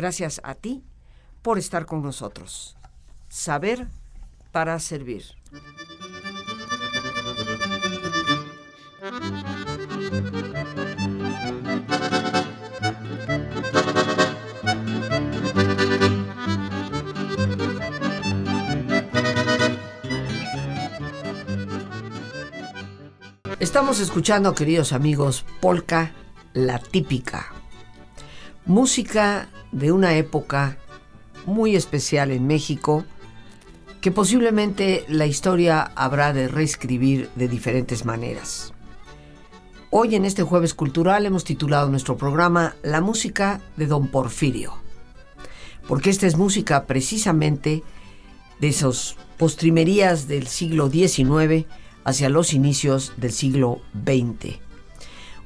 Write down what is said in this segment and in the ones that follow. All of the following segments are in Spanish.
Gracias a ti por estar con nosotros. Saber para servir. Estamos escuchando, queridos amigos, Polka, la típica. Música de una época muy especial en México que posiblemente la historia habrá de reescribir de diferentes maneras. Hoy en este jueves cultural hemos titulado nuestro programa La música de Don Porfirio, porque esta es música precisamente de esos postrimerías del siglo XIX hacia los inicios del siglo XX.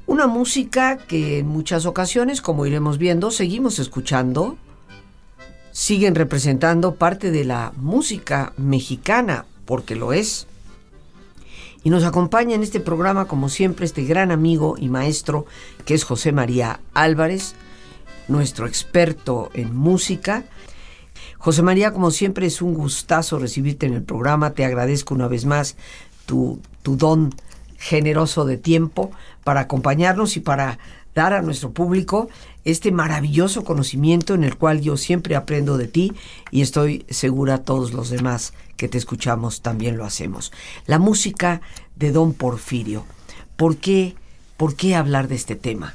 Una música que en muchas ocasiones, como iremos viendo, seguimos escuchando, siguen representando parte de la música mexicana, porque lo es. Y nos acompaña en este programa, como siempre, este gran amigo y maestro que es José María Álvarez, nuestro experto en música. José María, como siempre, es un gustazo recibirte en el programa. Te agradezco una vez más tu, tu don generoso de tiempo para acompañarnos y para dar a nuestro público este maravilloso conocimiento en el cual yo siempre aprendo de ti y estoy segura todos los demás que te escuchamos también lo hacemos. La música de Don Porfirio. ¿Por qué, por qué hablar de este tema?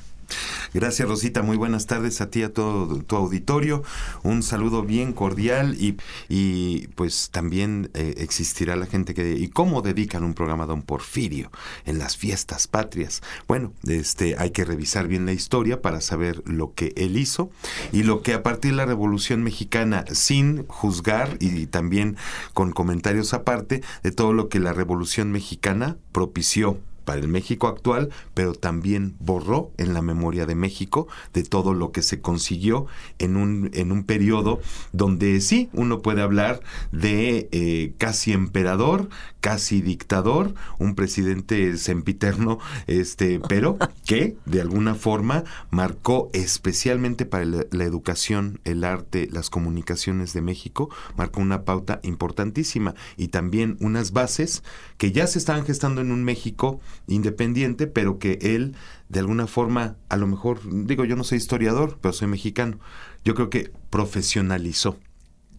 Gracias Rosita, muy buenas tardes a ti, a todo tu auditorio. Un saludo bien cordial y, y pues también eh, existirá la gente que... ¿Y cómo dedican un programa a don Porfirio en las fiestas patrias? Bueno, este, hay que revisar bien la historia para saber lo que él hizo y lo que a partir de la Revolución Mexicana, sin juzgar y también con comentarios aparte de todo lo que la Revolución Mexicana propició para el México actual, pero también borró en la memoria de México de todo lo que se consiguió en un, en un periodo donde sí, uno puede hablar de eh, casi emperador, casi dictador, un presidente sempiterno, este, pero que de alguna forma marcó especialmente para la, la educación, el arte, las comunicaciones de México, marcó una pauta importantísima y también unas bases que ya se estaban gestando en un México independiente, pero que él de alguna forma, a lo mejor, digo, yo no soy historiador, pero soy mexicano, yo creo que profesionalizó.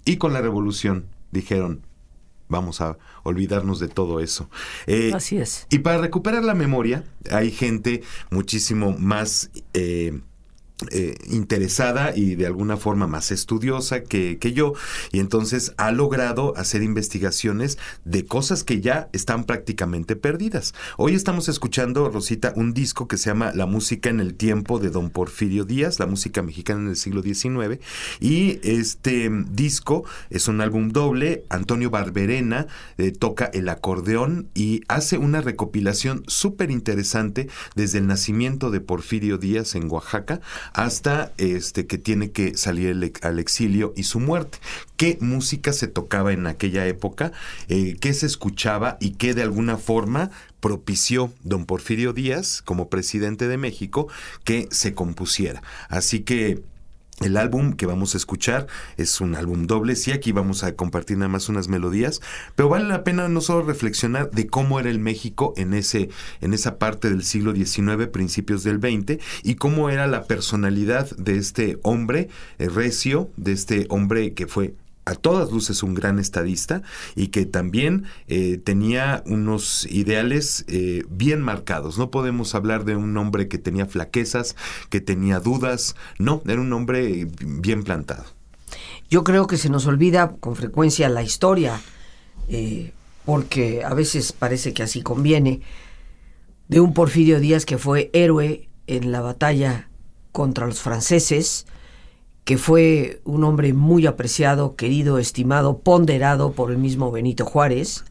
Y con la revolución dijeron, vamos a olvidarnos de todo eso. Eh, Así es. Y para recuperar la memoria, hay gente muchísimo más... Eh, eh, interesada y de alguna forma más estudiosa que, que, yo. Y entonces ha logrado hacer investigaciones de cosas que ya están prácticamente perdidas. Hoy estamos escuchando, Rosita, un disco que se llama La música en el tiempo de don Porfirio Díaz, la música mexicana en el siglo XIX y este disco es un álbum doble, Antonio Barberena eh, toca el acordeón y hace una recopilación súper interesante desde el nacimiento de Porfirio Díaz en Oaxaca hasta este que tiene que salir al exilio y su muerte. ¿Qué música se tocaba en aquella época? Eh, ¿Qué se escuchaba y qué de alguna forma propició don Porfirio Díaz como presidente de México que se compusiera? Así que el álbum que vamos a escuchar es un álbum doble, sí, aquí vamos a compartir nada más unas melodías, pero vale la pena no solo reflexionar de cómo era el México en, ese, en esa parte del siglo XIX, principios del XX, y cómo era la personalidad de este hombre eh, recio, de este hombre que fue a todas luces un gran estadista y que también eh, tenía unos ideales eh, bien marcados. No podemos hablar de un hombre que tenía flaquezas, que tenía dudas, no, era un hombre bien plantado. Yo creo que se nos olvida con frecuencia la historia, eh, porque a veces parece que así conviene, de un Porfirio Díaz que fue héroe en la batalla contra los franceses, que fue un hombre muy apreciado, querido, estimado, ponderado por el mismo Benito Juárez,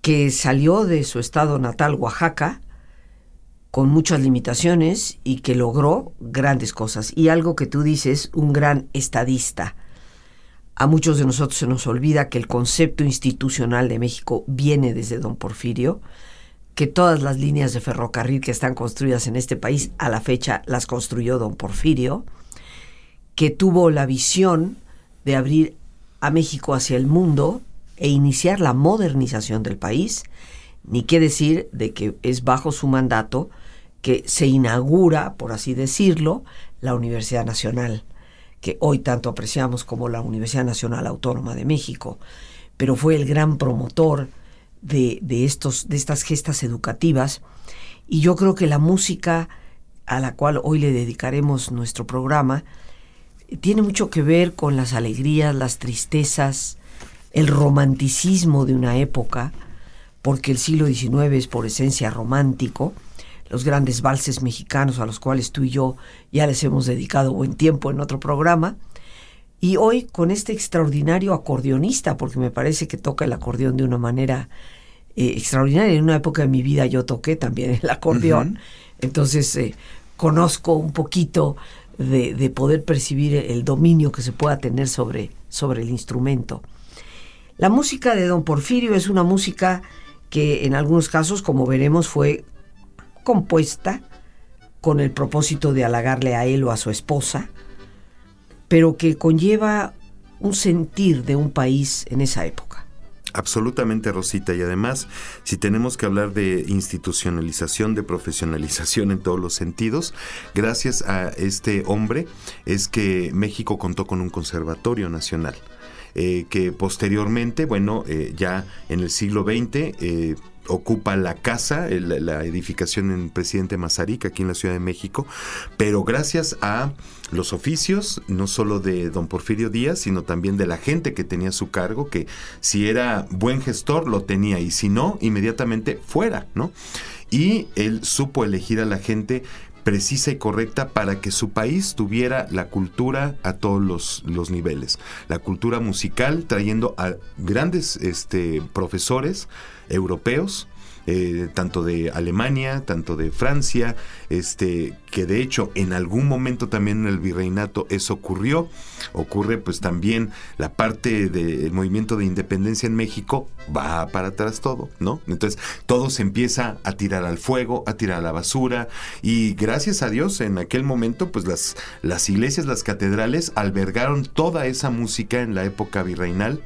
que salió de su estado natal, Oaxaca, con muchas limitaciones y que logró grandes cosas. Y algo que tú dices, un gran estadista. A muchos de nosotros se nos olvida que el concepto institucional de México viene desde don Porfirio, que todas las líneas de ferrocarril que están construidas en este país a la fecha las construyó don Porfirio, que tuvo la visión de abrir a México hacia el mundo e iniciar la modernización del país, ni qué decir de que es bajo su mandato que se inaugura, por así decirlo, la Universidad Nacional, que hoy tanto apreciamos como la Universidad Nacional Autónoma de México, pero fue el gran promotor de, de, estos, de estas gestas educativas. Y yo creo que la música a la cual hoy le dedicaremos nuestro programa tiene mucho que ver con las alegrías, las tristezas, el romanticismo de una época, porque el siglo XIX es por esencia romántico, los grandes valses mexicanos a los cuales tú y yo ya les hemos dedicado buen tiempo en otro programa, y hoy con este extraordinario acordeonista, porque me parece que toca el acordeón de una manera eh, extraordinaria. En una época de mi vida yo toqué también el acordeón, entonces eh, conozco un poquito de, poder percibir el dominio que se pueda tener sobre, sobre el instrumento. La música de don Porfirio es una música que en algunos casos, como veremos, fue compuesta con el propósito de halagarle a él o a su esposa, pero que conlleva un sentir de un país en esa época. Absolutamente, Rosita. Y además, si tenemos que hablar de institucionalización, de profesionalización en todos los sentidos, gracias a este hombre es que México contó con un conservatorio nacional. Eh, que posteriormente, bueno, eh, ya en el siglo XX, eh, ocupa la casa, la edificación en Presidente Mazarica, aquí en la Ciudad de México, pero gracias a los oficios, no solo de don Porfirio Díaz, sino también de la gente que tenía su cargo, que si era buen gestor lo tenía y si no, inmediatamente fuera, ¿no? Y él supo elegir a la gente precisa y correcta para que su país tuviera la cultura a todos los, los niveles. La cultura musical, trayendo a grandes este, profesores europeos, eh, tanto de Alemania, tanto de Francia, este, que de hecho en algún momento también en el virreinato eso ocurrió. Ocurre pues también la parte del movimiento de independencia en México, va para atrás todo, ¿no? Entonces todo se empieza a tirar al fuego, a tirar a la basura y gracias a Dios en aquel momento pues las, las iglesias, las catedrales albergaron toda esa música en la época virreinal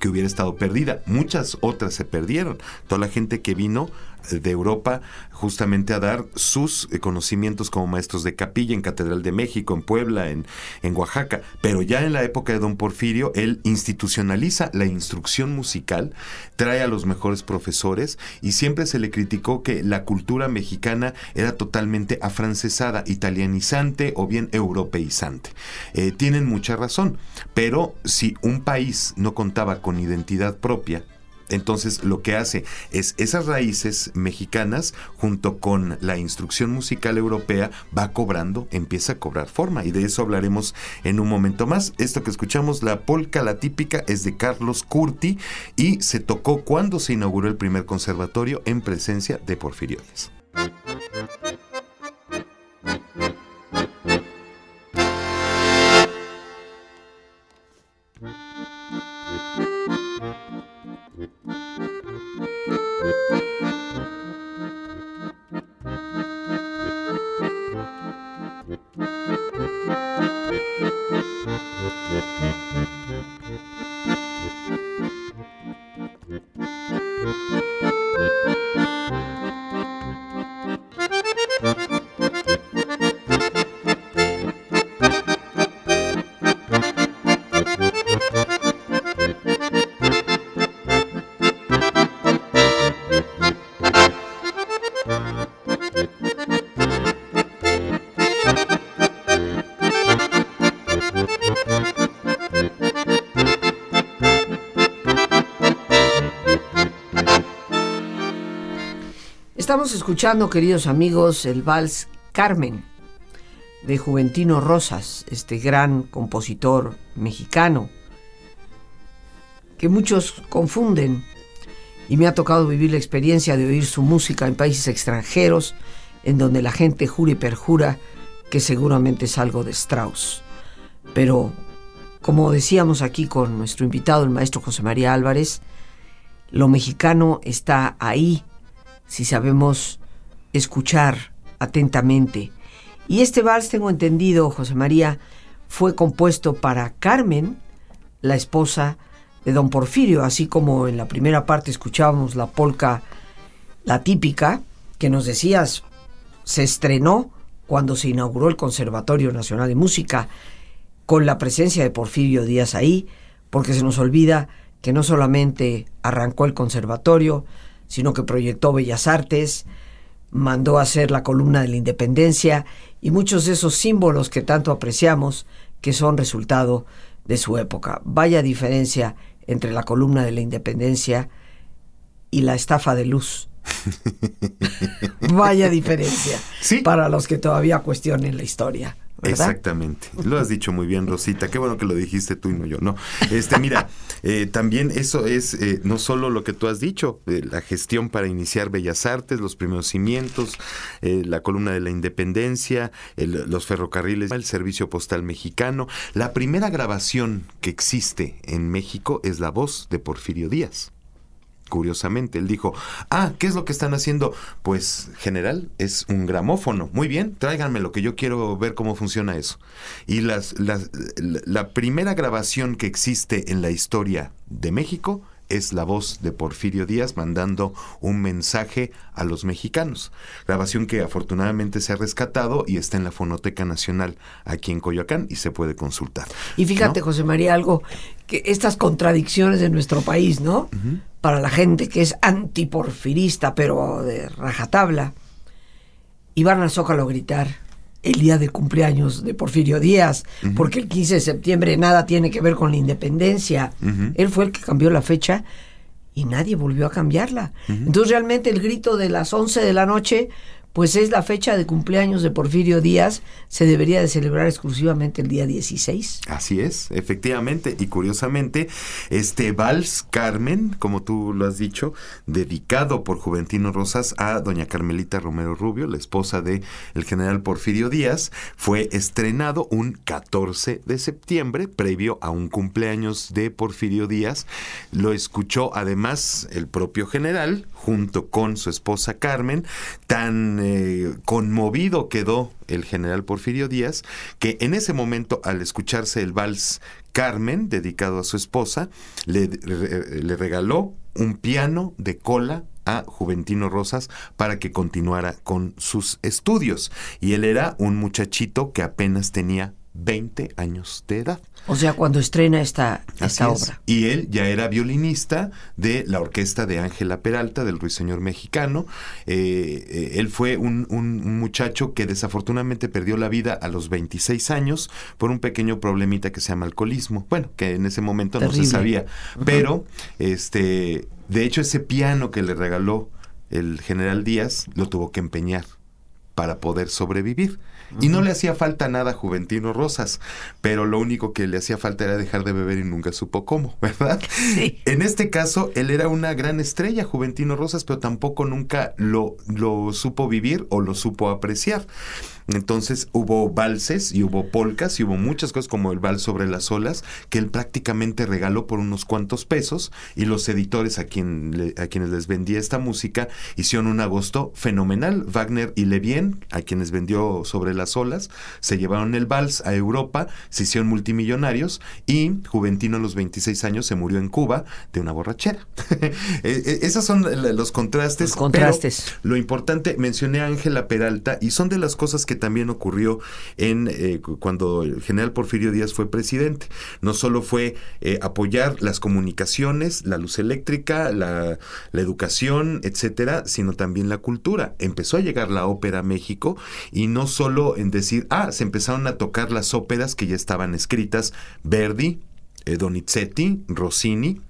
que hubiera estado perdida. Muchas otras se perdieron. Toda la gente que vino de Europa justamente a dar sus eh, conocimientos como maestros de capilla en Catedral de México, en Puebla, en, en Oaxaca. Pero ya en la época de don Porfirio, él institucionaliza la instrucción musical, trae a los mejores profesores y siempre se le criticó que la cultura mexicana era totalmente afrancesada, italianizante o bien europeizante. Eh, tienen mucha razón, pero si un país no contaba con identidad propia, entonces lo que hace es esas raíces mexicanas junto con la instrucción musical europea va cobrando, empieza a cobrar forma y de eso hablaremos en un momento más. Esto que escuchamos, la polca, la típica, es de Carlos Curti y se tocó cuando se inauguró el primer conservatorio en presencia de Porfirio Díaz. Estamos escuchando, queridos amigos, el vals Carmen de Juventino Rosas, este gran compositor mexicano que muchos confunden y me ha tocado vivir la experiencia de oír su música en países extranjeros en donde la gente jura y perjura que seguramente es algo de Strauss. Pero, como decíamos aquí con nuestro invitado, el maestro José María Álvarez, lo mexicano está ahí si sabemos escuchar atentamente. Y este vals, tengo entendido, José María, fue compuesto para Carmen, la esposa de don Porfirio, así como en la primera parte escuchábamos la polca, la típica, que nos decías, se estrenó cuando se inauguró el Conservatorio Nacional de Música, con la presencia de Porfirio Díaz ahí, porque se nos olvida que no solamente arrancó el conservatorio, sino que proyectó Bellas Artes, mandó a hacer la columna de la independencia y muchos de esos símbolos que tanto apreciamos que son resultado de su época. Vaya diferencia entre la columna de la independencia y la estafa de luz. Vaya diferencia para los que todavía cuestionen la historia. Exactamente. Lo has dicho muy bien, Rosita. Qué bueno que lo dijiste tú y no yo. No, este, mira, eh, también eso es eh, no solo lo que tú has dicho, eh, la gestión para iniciar Bellas Artes, los primeros cimientos, la columna de la Independencia, los ferrocarriles, el servicio postal mexicano. La primera grabación que existe en México es la voz de Porfirio Díaz curiosamente. Él dijo, ah, ¿qué es lo que están haciendo? Pues, general, es un gramófono. Muy bien, tráiganme lo que yo quiero ver cómo funciona eso. Y las, la primera grabación que existe en la historia de México es la voz de Porfirio Díaz mandando un mensaje a los mexicanos. Grabación que afortunadamente se ha rescatado y está en la Fonoteca Nacional aquí en Coyoacán y se puede consultar. Y fíjate, José María, algo que estas contradicciones de nuestro país, ¿no? Para la gente que es antiporfirista, pero de rajatabla, iban al Zócalo a gritar el día de cumpleaños de Porfirio Díaz, porque el 15 de septiembre nada tiene que ver con la independencia. Él fue el que cambió la fecha y nadie volvió a cambiarla. Entonces realmente el grito de las 11 de la noche pues es la fecha de cumpleaños de Porfirio Díaz, se debería de celebrar exclusivamente el día 16. Así es, efectivamente, y curiosamente, este Vals Carmen, como tú lo has dicho, dedicado por Juventino Rosas a doña Carmelita Romero Rubio, la esposa de el general Porfirio Díaz, fue estrenado un 14 de septiembre, previo a un cumpleaños de Porfirio Díaz. Lo escuchó además el propio general, junto con su esposa Carmen, tan eh, conmovido quedó el general Porfirio Díaz, que en ese momento, al escucharse el vals Carmen, dedicado a su esposa, le, le regaló un piano de cola a Juventino Rosas para que continuara con sus estudios. Y él era un muchachito que apenas tenía 20 años de edad. O sea, cuando estrena esta, esta obra. Y él ya era violinista de la orquesta de Ángela Peralta, del Ruiseñor Mexicano. Eh, eh, él fue un, muchacho que desafortunadamente perdió la vida a los 26 años por un pequeño problemita que se llama alcoholismo. Bueno, que en ese momento no se sabía. Pero, este, de hecho, ese piano que le regaló el general Díaz lo tuvo que empeñar para poder sobrevivir. Y no le hacía falta nada a Juventino Rosas, pero lo único que le hacía falta era dejar de beber y nunca supo cómo, ¿verdad? En este caso, él era una gran estrella, Juventino Rosas, pero tampoco nunca lo, lo supo vivir o lo supo apreciar. Entonces hubo valses y hubo polcas y hubo muchas cosas como el vals sobre las olas que él prácticamente regaló por unos cuantos pesos y los editores a, quien a quienes les vendía esta música hicieron un agosto fenomenal. Wagner y Levien, a quienes vendió sobre las olas, se llevaron el vals a Europa, se hicieron multimillonarios y Juventino a los 26 años se murió en Cuba de una borrachera. E, e, esos son los contrastes. Los contrastes. lo importante, mencioné a Ángela Peralta y son de las cosas que también ocurrió en eh, cuando el general Porfirio Díaz fue presidente. No solo fue eh, apoyar las comunicaciones, la luz eléctrica, la, la educación, etcétera, sino también la cultura. Empezó a llegar la ópera a México y no solo en decir, ah, se empezaron a tocar las óperas que ya estaban escritas, Verdi, eh, Donizetti, Rossini,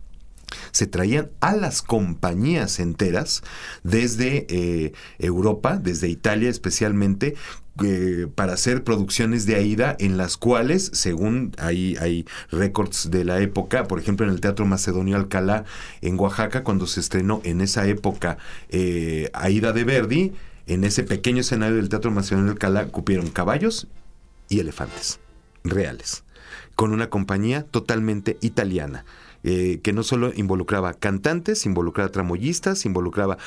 se traían a las compañías enteras desde eh, Europa, desde Italia especialmente, eh, para hacer producciones de Aida en las cuales, según hay, hay récords de la época, por ejemplo en el Teatro Macedonio Alcalá en Oaxaca, cuando se estrenó en esa época eh, Aida de Verdi, en ese pequeño escenario del Teatro Macedonio Alcalá cupieron caballos y elefantes reales, con una compañía totalmente italiana. Eh, que no solo involucraba cantantes, involucraba tramoyistas, involucraba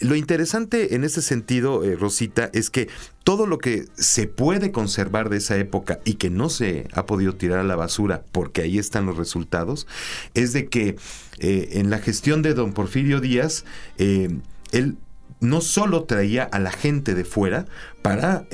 lo interesante en este sentido, eh, Rosita, es que todo lo que se puede conservar de esa época y que no se ha podido tirar a la basura, porque ahí están los resultados, es de que eh, en la gestión de don Porfirio Díaz, eh, él no solo traía a la gente de fuera para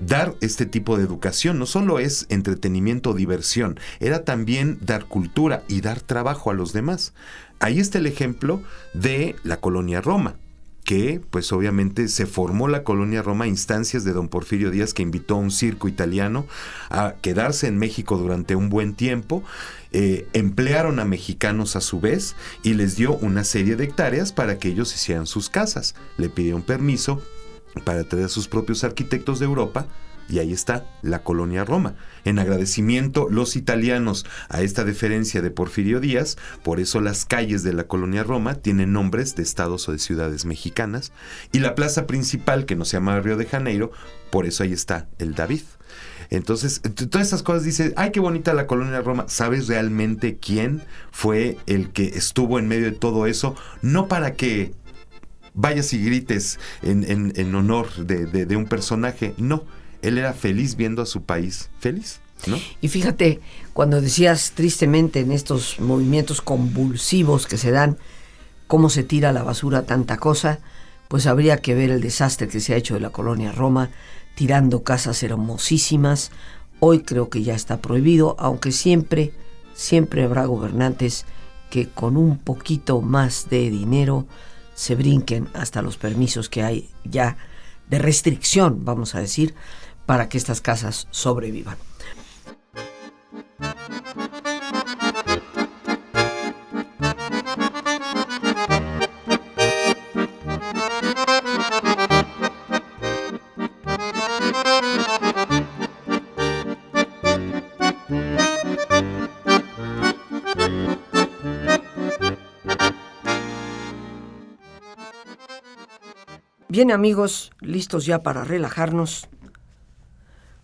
dar este tipo de educación, no solo es entretenimiento o diversión, era también dar cultura y dar trabajo a los demás. Ahí está el ejemplo de la colonia Roma que pues obviamente se formó la colonia Roma a instancias de don Porfirio Díaz que invitó a un circo italiano a quedarse en México durante un buen tiempo, eh, emplearon a mexicanos a su vez y les dio una serie de hectáreas para que ellos hicieran sus casas. Le pidieron permiso para traer a sus propios arquitectos de Europa y ahí está la colonia Roma. En agradecimiento los italianos a esta deferencia de Porfirio Díaz, por eso las calles de la colonia Roma tienen nombres de estados o de ciudades mexicanas, y la plaza principal, que no se llama Río de Janeiro, por eso ahí está el David. Entonces, todas esas cosas dices, ay, qué bonita la colonia Roma. ¿Sabes realmente quién fue el que estuvo en medio de todo eso? No para que vayas y grites en, honor de un personaje, no él era feliz viendo a su país feliz. ¿No? Y fíjate, cuando decías tristemente en estos movimientos convulsivos que se dan, cómo se tira a la basura tanta cosa, pues habría que ver el desastre que se ha hecho de la colonia Roma, tirando casas hermosísimas. Hoy creo que ya está prohibido, aunque siempre, siempre habrá gobernantes que con un poquito más de dinero se brinquen hasta los permisos que hay ya de restricción, vamos a decir, para que estas casas sobrevivan. Bien amigos, listos ya para relajarnos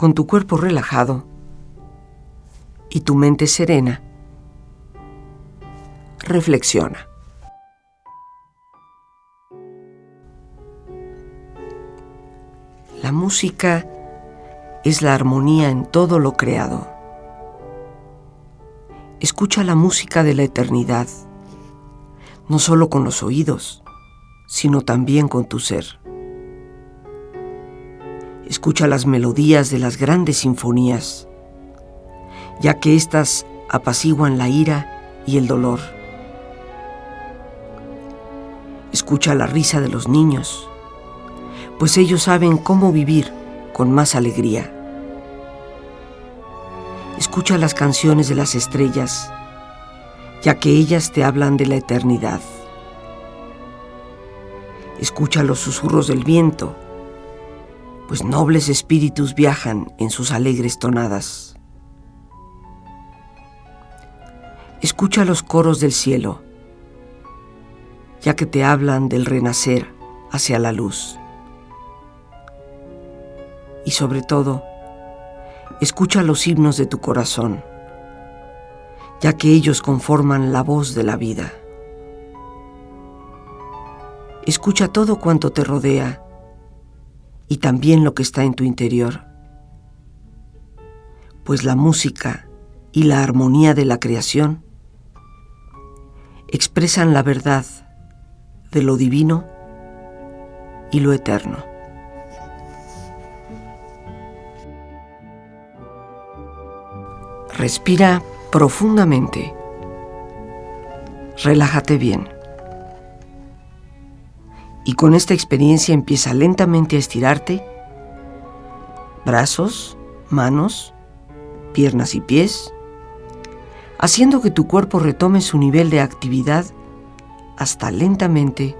Con tu cuerpo relajado y tu mente serena, reflexiona. La música es la armonía en todo lo creado. Escucha la música de la eternidad, no solo con los oídos, sino también con tu ser. Escucha las melodías de las grandes sinfonías, ya que éstas apaciguan la ira y el dolor. Escucha la risa de los niños, pues ellos saben cómo vivir con más alegría. Escucha las canciones de las estrellas, ya que ellas te hablan de la eternidad. Escucha los susurros del viento, pues nobles espíritus viajan en sus alegres tonadas. Escucha los coros del cielo, ya que te hablan del renacer hacia la luz. Y sobre todo, escucha los himnos de tu corazón, ya que ellos conforman la voz de la vida. Escucha todo cuanto te rodea y también lo que está en tu interior. Pues la música y la armonía de la creación expresan la verdad de lo divino y lo eterno. Respira profundamente. Relájate bien y con esta experiencia empieza lentamente a estirarte, brazos, manos, piernas y pies, haciendo que tu cuerpo retome su nivel de actividad hasta lentamente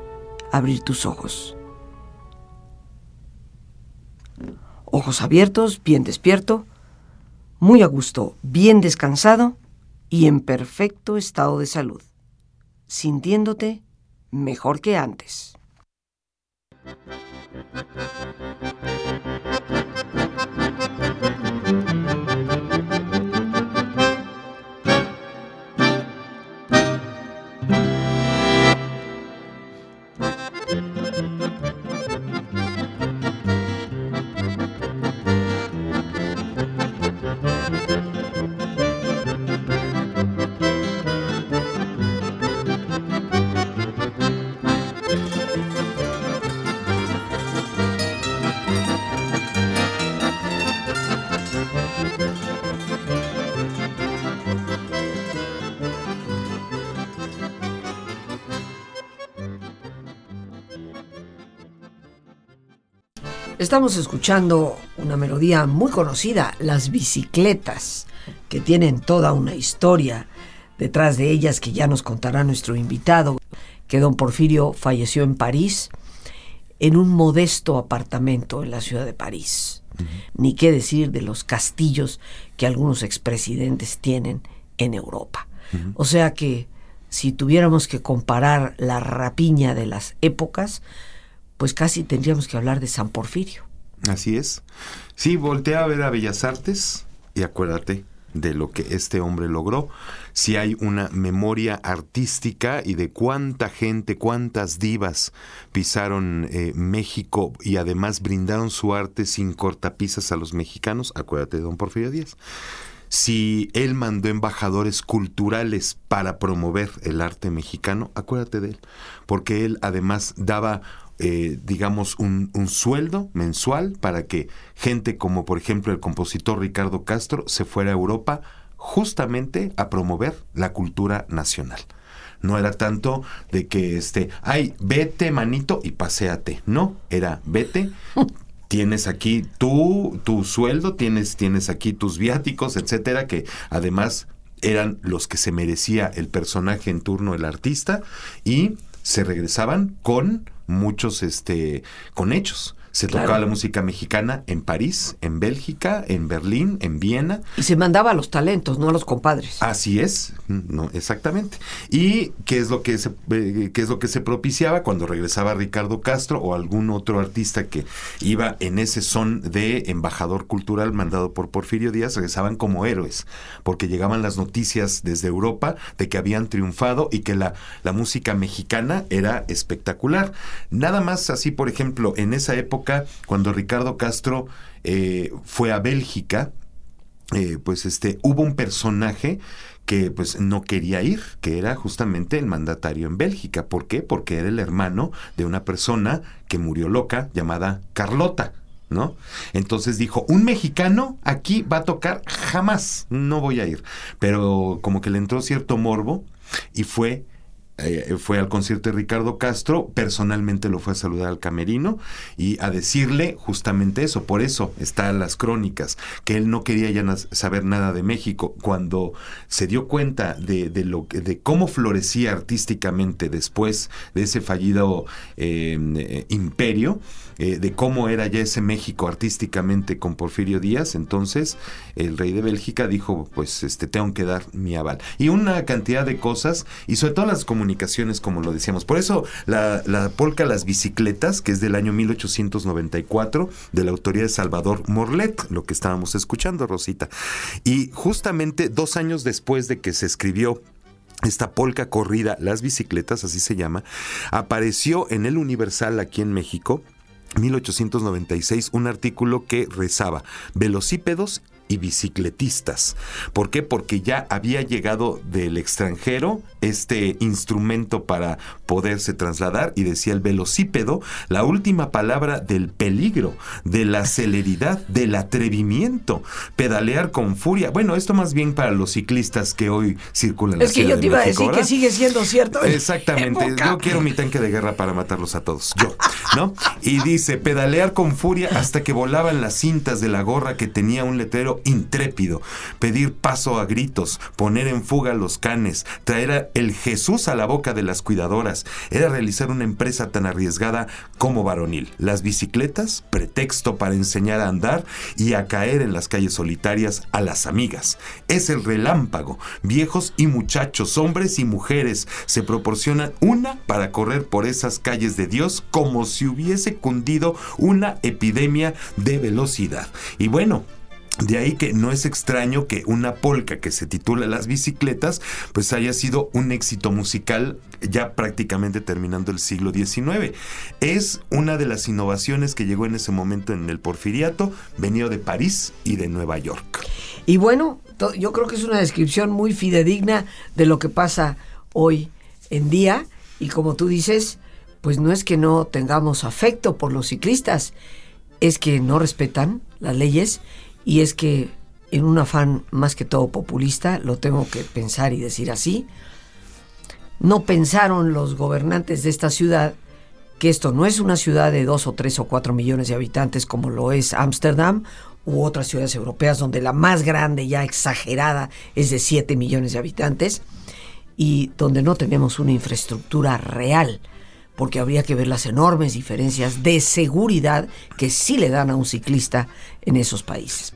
abrir tus ojos. Ojos abiertos, bien despierto, muy a gusto, bien descansado y en perfecto estado de salud, sintiéndote mejor que antes. Thank you. Estamos escuchando una melodía muy conocida, las bicicletas, que tienen toda una historia detrás de ellas que ya nos contará nuestro invitado, que don Porfirio falleció en París, en un modesto apartamento en la ciudad de París. Ni qué decir de los castillos que algunos expresidentes tienen en Europa. O sea que si tuviéramos que comparar la rapiña de las épocas, pues casi tendríamos que hablar de San Porfirio. Así es. Sí, voltea a ver a Bellas Artes y acuérdate de lo que este hombre logró. Si hay una memoria artística y de cuánta gente, cuántas divas pisaron eh, México y además brindaron su arte sin cortapisas a los mexicanos, acuérdate de don Porfirio Díaz si él mandó embajadores culturales para promover el arte mexicano, acuérdate de él, porque él además daba eh, digamos, un, sueldo mensual para que gente como, por ejemplo, el compositor Ricardo Castro se fuera a Europa justamente a promover la cultura nacional. No era tanto de que, este, ay, vete, manito, y paséate. No, era vete, tienes aquí tu, tu sueldo, tienes, tienes aquí tus viáticos, etcétera, que además eran los que se merecía el personaje en turno, el artista, y se regresaban con muchos, este, con hechos. Se tocaba la música mexicana en París, en Bélgica, en Berlín, en Viena. Y se mandaba a los talentos, no a los compadres. Así es, no, exactamente. ¿Y qué es lo que se, eh, qué es lo que se propiciaba cuando regresaba Ricardo Castro o algún otro artista que iba en ese son de embajador cultural mandado por Porfirio Díaz? Regresaban como héroes, porque llegaban las noticias desde Europa de que habían triunfado y que la, la música mexicana era espectacular. Nada más así, por ejemplo, en esa época cuando Ricardo Castro eh, fue a Bélgica, eh, pues este, hubo un personaje que pues no quería ir, que era justamente el mandatario en Bélgica. ¿Por qué? Porque era el hermano de una persona que murió loca llamada Carlota. ¿No? Entonces dijo, un mexicano aquí va a tocar jamás, no voy a ir. Pero como que le entró cierto morbo y fue eh, fue al concierto de Ricardo Castro, personalmente lo fue a saludar al camerino y a decirle justamente eso. Por eso están las crónicas, que él no quería ya saber nada de México. Cuando se dio cuenta de, lo, de cómo florecía artísticamente después de ese fallido em, eh, imperio, eh, de cómo era ya ese México artísticamente con Porfirio Díaz, entonces el rey de Bélgica dijo, pues este, tengo que dar mi aval. Y una cantidad de cosas, y sobre todo las comunicaciones, comunicaciones, como lo decíamos. Por eso la, la polca Las Bicicletas, que es del año 1894, de la autoría de Salvador Morlet, lo que estábamos escuchando, Rosita. Y justamente dos años después de que se escribió esta polca corrida, Las Bicicletas, así se llama, apareció en el Universal aquí en México 1896 un artículo que rezaba velocípedos y bicicletistas. ¿Por qué? Porque ya había llegado del extranjero este instrumento para poderse trasladar y decía el velocípedo, la última palabra del peligro, de la celeridad, del atrevimiento, pedalear con furia. Bueno, esto más bien para los ciclistas que hoy circulan. Es que yo te iba a decir que sigue siendo cierto. Exactamente. Yo quiero mi tanque de guerra para matarlos a todos. Yo, ¿no? Y dice, pedalear con furia hasta que volaban las cintas de la gorra que tenía un letrero intrépido, pedir paso a gritos, poner en fuga los canes, traer el Jesús a la boca de las cuidadoras, era realizar una empresa tan arriesgada como varonil. Las bicicletas, pretexto para enseñar a andar y a caer en las calles solitarias a las amigas. Es el relámpago. Viejos y muchachos, hombres y mujeres se proporcionan una para correr por esas calles de Dios como si hubiese cundido una epidemia de velocidad. Y bueno, de ahí que no es extraño que una polca que se titula Las bicicletas, pues haya sido un éxito musical ya prácticamente terminando el siglo XIX. Es una de las innovaciones que llegó en ese momento en el porfiriato, venido de París y de Nueva York. Y bueno, yo creo que es una descripción muy fidedigna de lo que pasa hoy en día. Y como tú dices, pues no es que no tengamos afecto por los ciclistas, es que no respetan las leyes y es que en un afán más que todo populista, lo tengo que pensar y decir así, no pensaron los gobernantes de esta ciudad que esto no es una ciudad de dos o tres o cuatro millones de habitantes como lo es Ámsterdam u otras ciudades europeas donde la más grande, ya exagerada, es de siete millones de habitantes y donde no tenemos una infraestructura real, porque habría que ver las enormes diferencias de seguridad que sí le dan a un ciclista en esos países.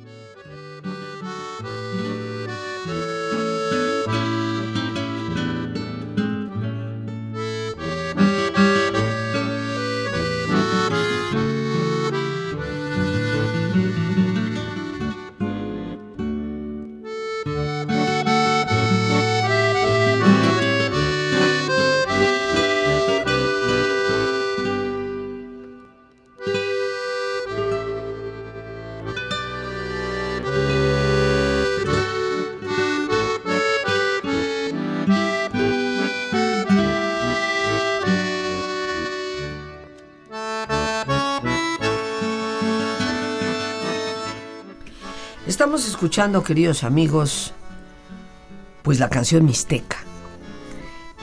Estamos escuchando, queridos amigos, pues la canción Mixteca.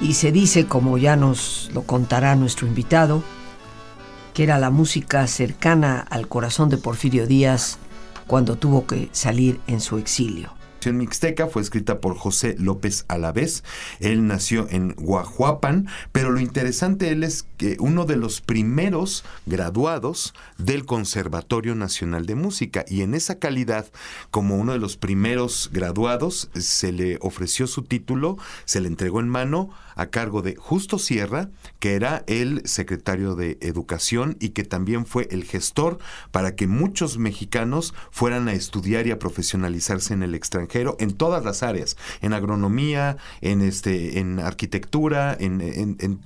Y se dice, como ya nos lo contará nuestro invitado, que era la música cercana al corazón de Porfirio Díaz cuando tuvo que salir en su exilio canción mixteca fue escrita por José López Alavés. Él nació en Guajuapan, pero lo interesante él es que uno de los primeros graduados del Conservatorio Nacional de Música y en esa calidad, como uno de los primeros graduados, se le ofreció su título, se le entregó en mano a cargo de Justo Sierra, que era el secretario de Educación y que también fue el gestor para que muchos mexicanos fueran a estudiar y a profesionalizarse en el extranjero en todas las áreas, en agronomía, en este, en arquitectura, en,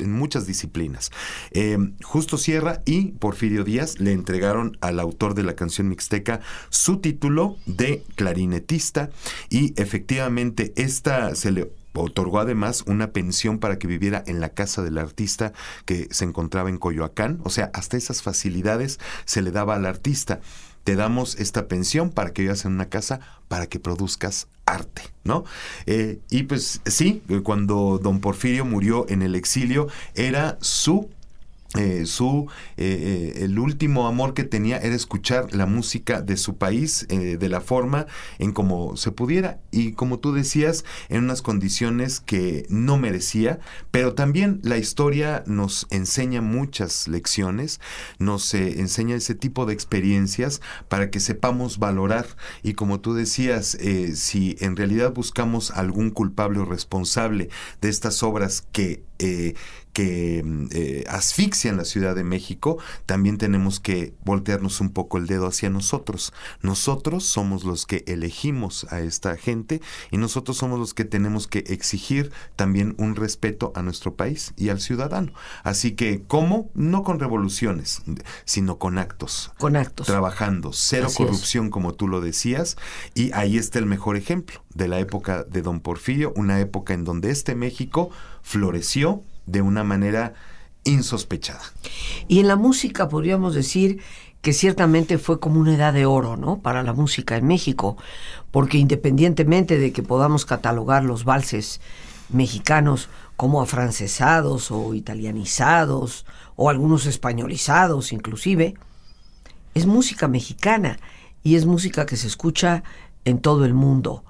muchas disciplinas. Eh, Justo Sierra y Porfirio Díaz le entregaron al autor de la canción mixteca su título de clarinetista y efectivamente esta se le Otorgó además una pensión para que viviera en la casa del artista que se encontraba en Coyoacán. O sea, hasta esas facilidades se le daba al artista. Te damos esta pensión para que vivas en una casa para que produzcas arte, ¿no? Eh, y pues sí, cuando don Porfirio murió en el exilio, era su eh, su eh, eh, el último amor que tenía era escuchar la música de su país de la forma en como se pudiera. Y como tú decías en unas condiciones que no merecía pero también la historia nos enseña muchas lecciones nos enseña ese tipo de experiencias para que sepamos valorar. Y como tú decías si en realidad buscamos algún culpable o responsable de estas obras que que mm, eh, asfixian la Ciudad de México, también tenemos que voltearnos un poco el dedo hacia nosotros. Nosotros somos los que elegimos a esta gente y nosotros somos los que tenemos que exigir también un respeto a nuestro país y al ciudadano. Así que, ¿cómo? No con revoluciones, sino con actos. Con actos. Trabajando, cero corrupción, como tú lo decías, y ahí está el mejor ejemplo de la época de Don Porfirio, una época en donde este México floreció de una manera insospechada. Y en la música podríamos decir que ciertamente fue como una edad de oro, ¿no? Para la música en México, porque independientemente de que podamos catalogar los valses mexicanos como afrancesados o italianizados o algunos españolizados inclusive, es música mexicana y es música que se escucha en todo el mundo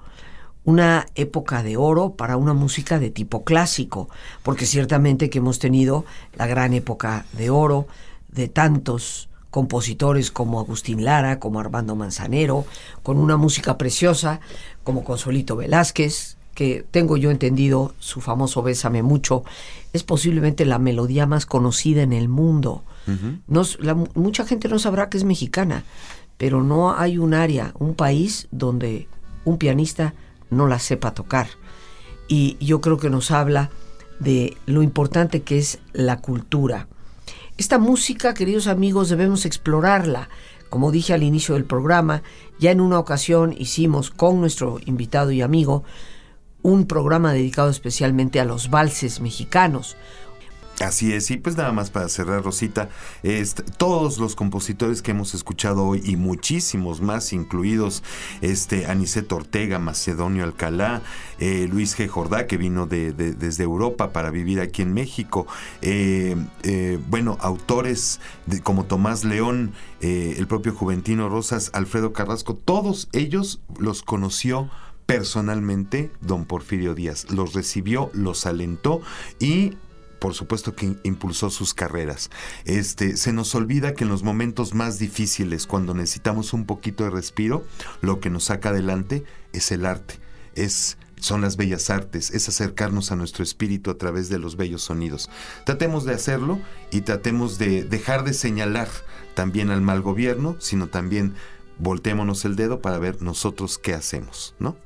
una época de oro para una música de tipo clásico, porque ciertamente que hemos tenido la gran época de oro de tantos compositores como Agustín Lara, como Armando Manzanero, con una música preciosa como Consuelito Velázquez, que tengo yo entendido su famoso Bésame mucho, es posiblemente la melodía más conocida en el mundo. mucha gente no sabrá que es mexicana, pero no hay un área, un país donde un pianista no la sepa tocar. Y yo creo que nos habla de lo importante que es la cultura. Esta música, queridos amigos, debemos explorarla. Como dije al inicio del programa, ya en una ocasión hicimos con nuestro invitado y amigo un programa dedicado especialmente a los valses mexicanos. Así es, y pues nada más para cerrar, Rosita, este, todos los compositores que hemos escuchado hoy y muchísimos más, incluidos este Aniceto Ortega, Macedonio Alcalá, eh, Luis G. Jordá, que vino de, desde Europa para vivir aquí en México, eh, eh, bueno, autores como Tomás León, el propio Juventino Rosas, Alfredo Carrasco, todos ellos los conoció personalmente don Porfirio Díaz. Los recibió, los alentó y por supuesto que impulsó sus carreras. Este, se nos olvida que en los momentos más difíciles, cuando necesitamos un poquito de respiro, lo que nos saca adelante es el arte, es son las bellas artes, es acercarnos a nuestro espíritu a través de los bellos sonidos. Tratemos de hacerlo y tratemos de dejar de señalar también al mal gobierno, sino también volteémonos el dedo para ver nosotros qué hacemos, ¿no?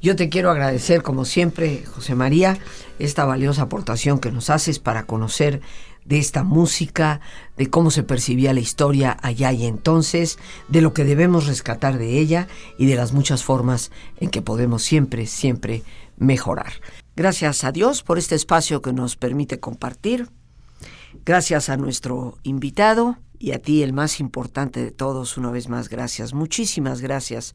Yo te quiero agradecer, como siempre, José María, esta valiosa aportación que nos haces para conocer de esta música, de cómo se percibía la historia allá y entonces, de lo que debemos rescatar de ella y de las muchas formas en que podemos siempre, siempre mejorar. Gracias a Dios por este espacio que nos permite compartir. Gracias a nuestro invitado y a ti, el más importante de todos, una vez más, gracias. Muchísimas gracias